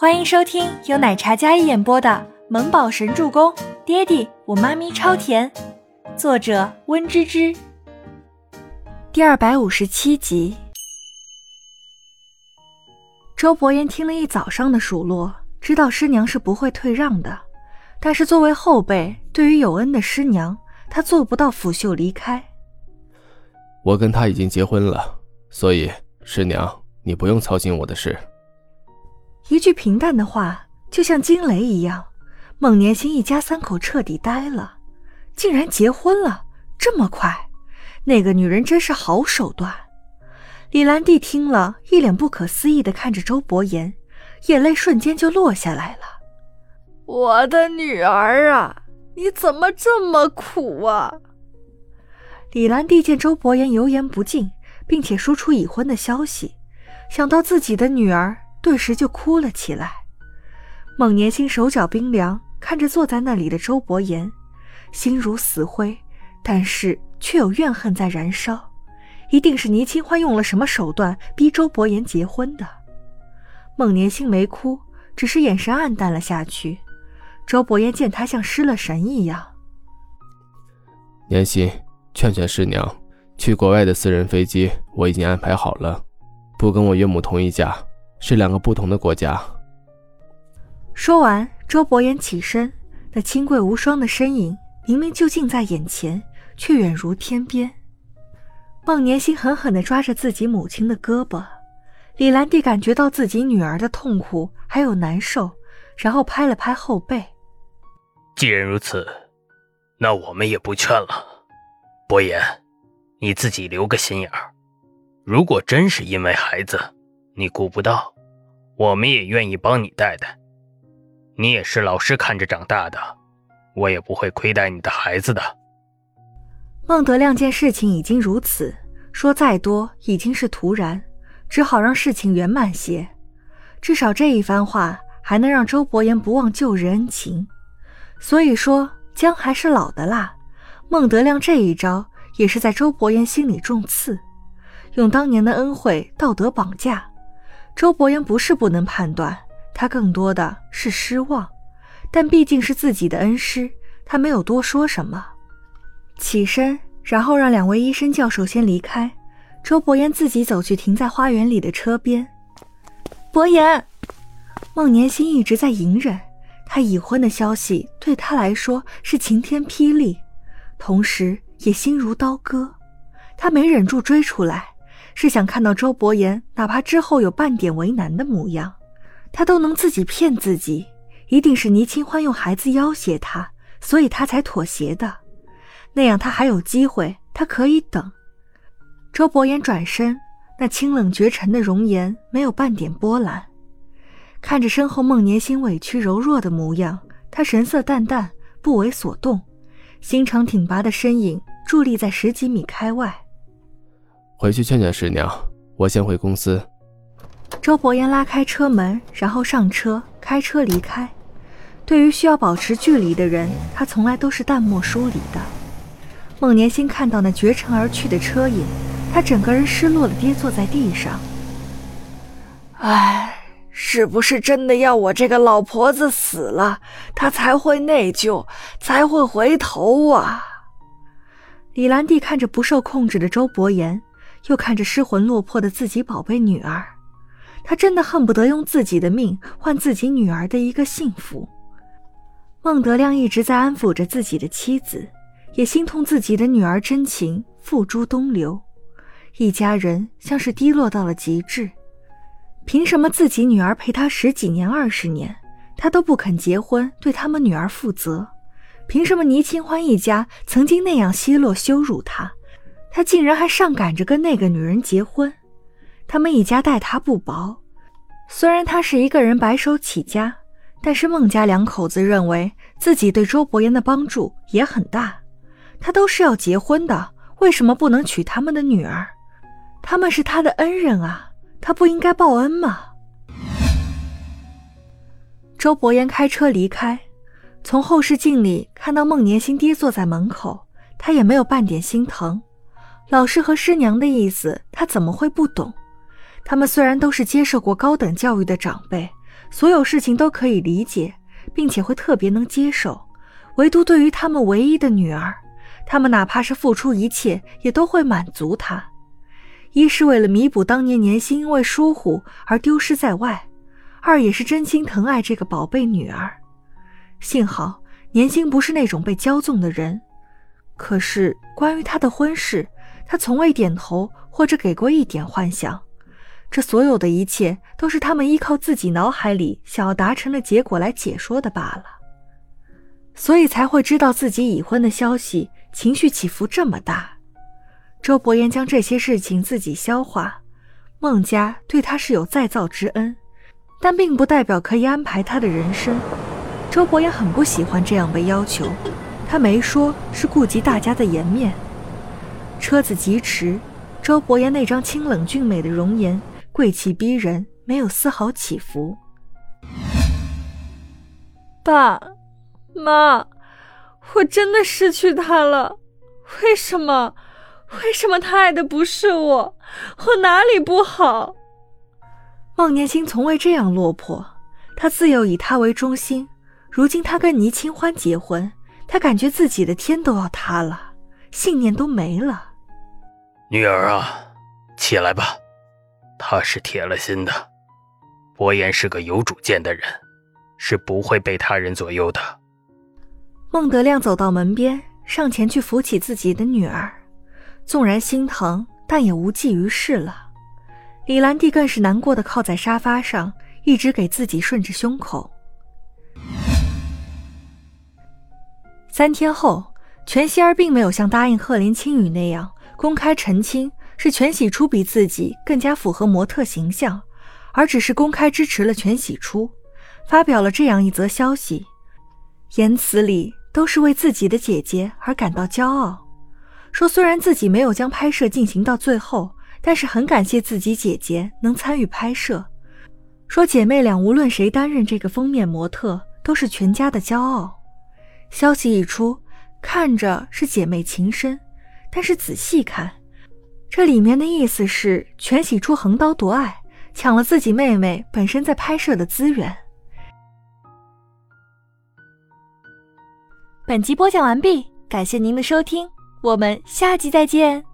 欢迎收听由奶茶嘉一演播的《萌宝神助攻》，爹地我妈咪超甜，作者温芝芝。第二百五十七集。周伯言听了一早上的数落，知道师娘是不会退让的，但是作为后辈，对于有恩的师娘，他做不到拂袖离开。我跟他已经结婚了，所以师娘，你不用操心我的事。一句平淡的话，就像惊雷一样，孟年星一家三口彻底呆了，竟然结婚了，这么快！那个女人真是好手段。李兰娣听了一脸不可思议的看着周伯言，眼泪瞬间就落下来了。我的女儿啊，你怎么这么苦啊？李兰娣见周伯言油盐不进，并且说出已婚的消息，想到自己的女儿。顿时就哭了起来。孟年心手脚冰凉，看着坐在那里的周伯言，心如死灰，但是却有怨恨在燃烧。一定是倪清欢用了什么手段逼周伯言结婚的。孟年心没哭，只是眼神黯淡了下去。周伯言见他像失了神一样。年心，劝劝师娘，去国外的私人飞机我已经安排好了，不跟我岳母同一架。是两个不同的国家。说完，周伯言起身，那清贵无双的身影明明就近在眼前，却远如天边。孟年心狠狠地抓着自己母亲的胳膊，李兰娣感觉到自己女儿的痛苦还有难受，然后拍了拍后背。既然如此，那我们也不劝了。伯言，你自己留个心眼儿，如果真是因为孩子。你顾不到，我们也愿意帮你带带。你也是老师看着长大的，我也不会亏待你的孩子的。孟德亮见事情已经如此，说再多已经是徒然，只好让事情圆满些。至少这一番话还能让周伯言不忘旧日恩情。所以说，姜还是老的辣。孟德亮这一招也是在周伯言心里中刺，用当年的恩惠道德绑架。周伯言不是不能判断，他更多的是失望，但毕竟是自己的恩师，他没有多说什么，起身，然后让两位医生教授先离开。周伯言自己走去停在花园里的车边。伯言，孟年心一直在隐忍，他已婚的消息对他来说是晴天霹雳，同时也心如刀割，他没忍住追出来。是想看到周伯言，哪怕之后有半点为难的模样，他都能自己骗自己，一定是倪清欢用孩子要挟他，所以他才妥协的。那样他还有机会，他可以等。周伯言转身，那清冷绝尘的容颜没有半点波澜，看着身后孟年心委屈柔弱的模样，他神色淡淡，不为所动，心肠挺拔的身影伫立在十几米开外。回去劝劝师娘，我先回公司。周伯言拉开车门，然后上车，开车离开。对于需要保持距离的人，他从来都是淡漠疏离的。孟年心看到那绝尘而去的车影，他整个人失落的跌坐在地上。唉，是不是真的要我这个老婆子死了，他才会内疚，才会回头啊？李兰娣看着不受控制的周伯言。又看着失魂落魄的自己宝贝女儿，他真的恨不得用自己的命换自己女儿的一个幸福。孟德亮一直在安抚着自己的妻子，也心痛自己的女儿真情付诸东流，一家人像是低落到了极致。凭什么自己女儿陪他十几年、二十年，他都不肯结婚，对他们女儿负责？凭什么倪清欢一家曾经那样奚落羞辱他？他竟然还上赶着跟那个女人结婚，他们一家待他不薄。虽然他是一个人白手起家，但是孟家两口子认为自己对周伯言的帮助也很大。他都是要结婚的，为什么不能娶他们的女儿？他们是他的恩人啊，他不应该报恩吗？周伯言开车离开，从后视镜里看到孟年心跌坐在门口，他也没有半点心疼。老师和师娘的意思，他怎么会不懂？他们虽然都是接受过高等教育的长辈，所有事情都可以理解，并且会特别能接受，唯独对于他们唯一的女儿，他们哪怕是付出一切，也都会满足她。一是为了弥补当年年薪因为疏忽而丢失在外，二也是真心疼爱这个宝贝女儿。幸好年薪不是那种被骄纵的人，可是关于他的婚事，他从未点头或者给过一点幻想。这所有的一切都是他们依靠自己脑海里想要达成的结果来解说的罢了，所以才会知道自己已婚的消息，情绪起伏这么大。周伯言将这些事情自己消化，孟家对他是有再造之恩，但并不代表可以安排他的人生。周伯言很不喜欢这样被要求，他没说是顾及大家的颜面。车子疾驰，周伯言那张清冷俊美的容颜。贵气逼人，没有丝毫起伏。爸妈，我真的失去他了。为什么？为什么他爱的不是我？我哪里不好？孟年星从未这样落魄，他自幼以他为中心。如今他跟倪清欢结婚，他感觉自己的天都要塌了，信念都没了。女儿啊，起来吧。他是铁了心的，伯言是个有主见的人，是不会被他人左右的。孟德亮走到门边，上前去扶起自己的女儿，纵然心疼，但也无济于事了。李兰娣更是难过的靠在沙发上，一直给自己顺着胸口。三天后，全希儿并没有像答应贺林青雨那样公开澄清。是全喜初比自己更加符合模特形象，而只是公开支持了全喜初，发表了这样一则消息，言辞里都是为自己的姐姐而感到骄傲。说虽然自己没有将拍摄进行到最后，但是很感谢自己姐姐能参与拍摄。说姐妹俩无论谁担任这个封面模特，都是全家的骄傲。消息一出，看着是姐妹情深，但是仔细看。这里面的意思是，全喜出横刀夺爱，抢了自己妹妹本身在拍摄的资源。本集播讲完毕，感谢您的收听，我们下集再见。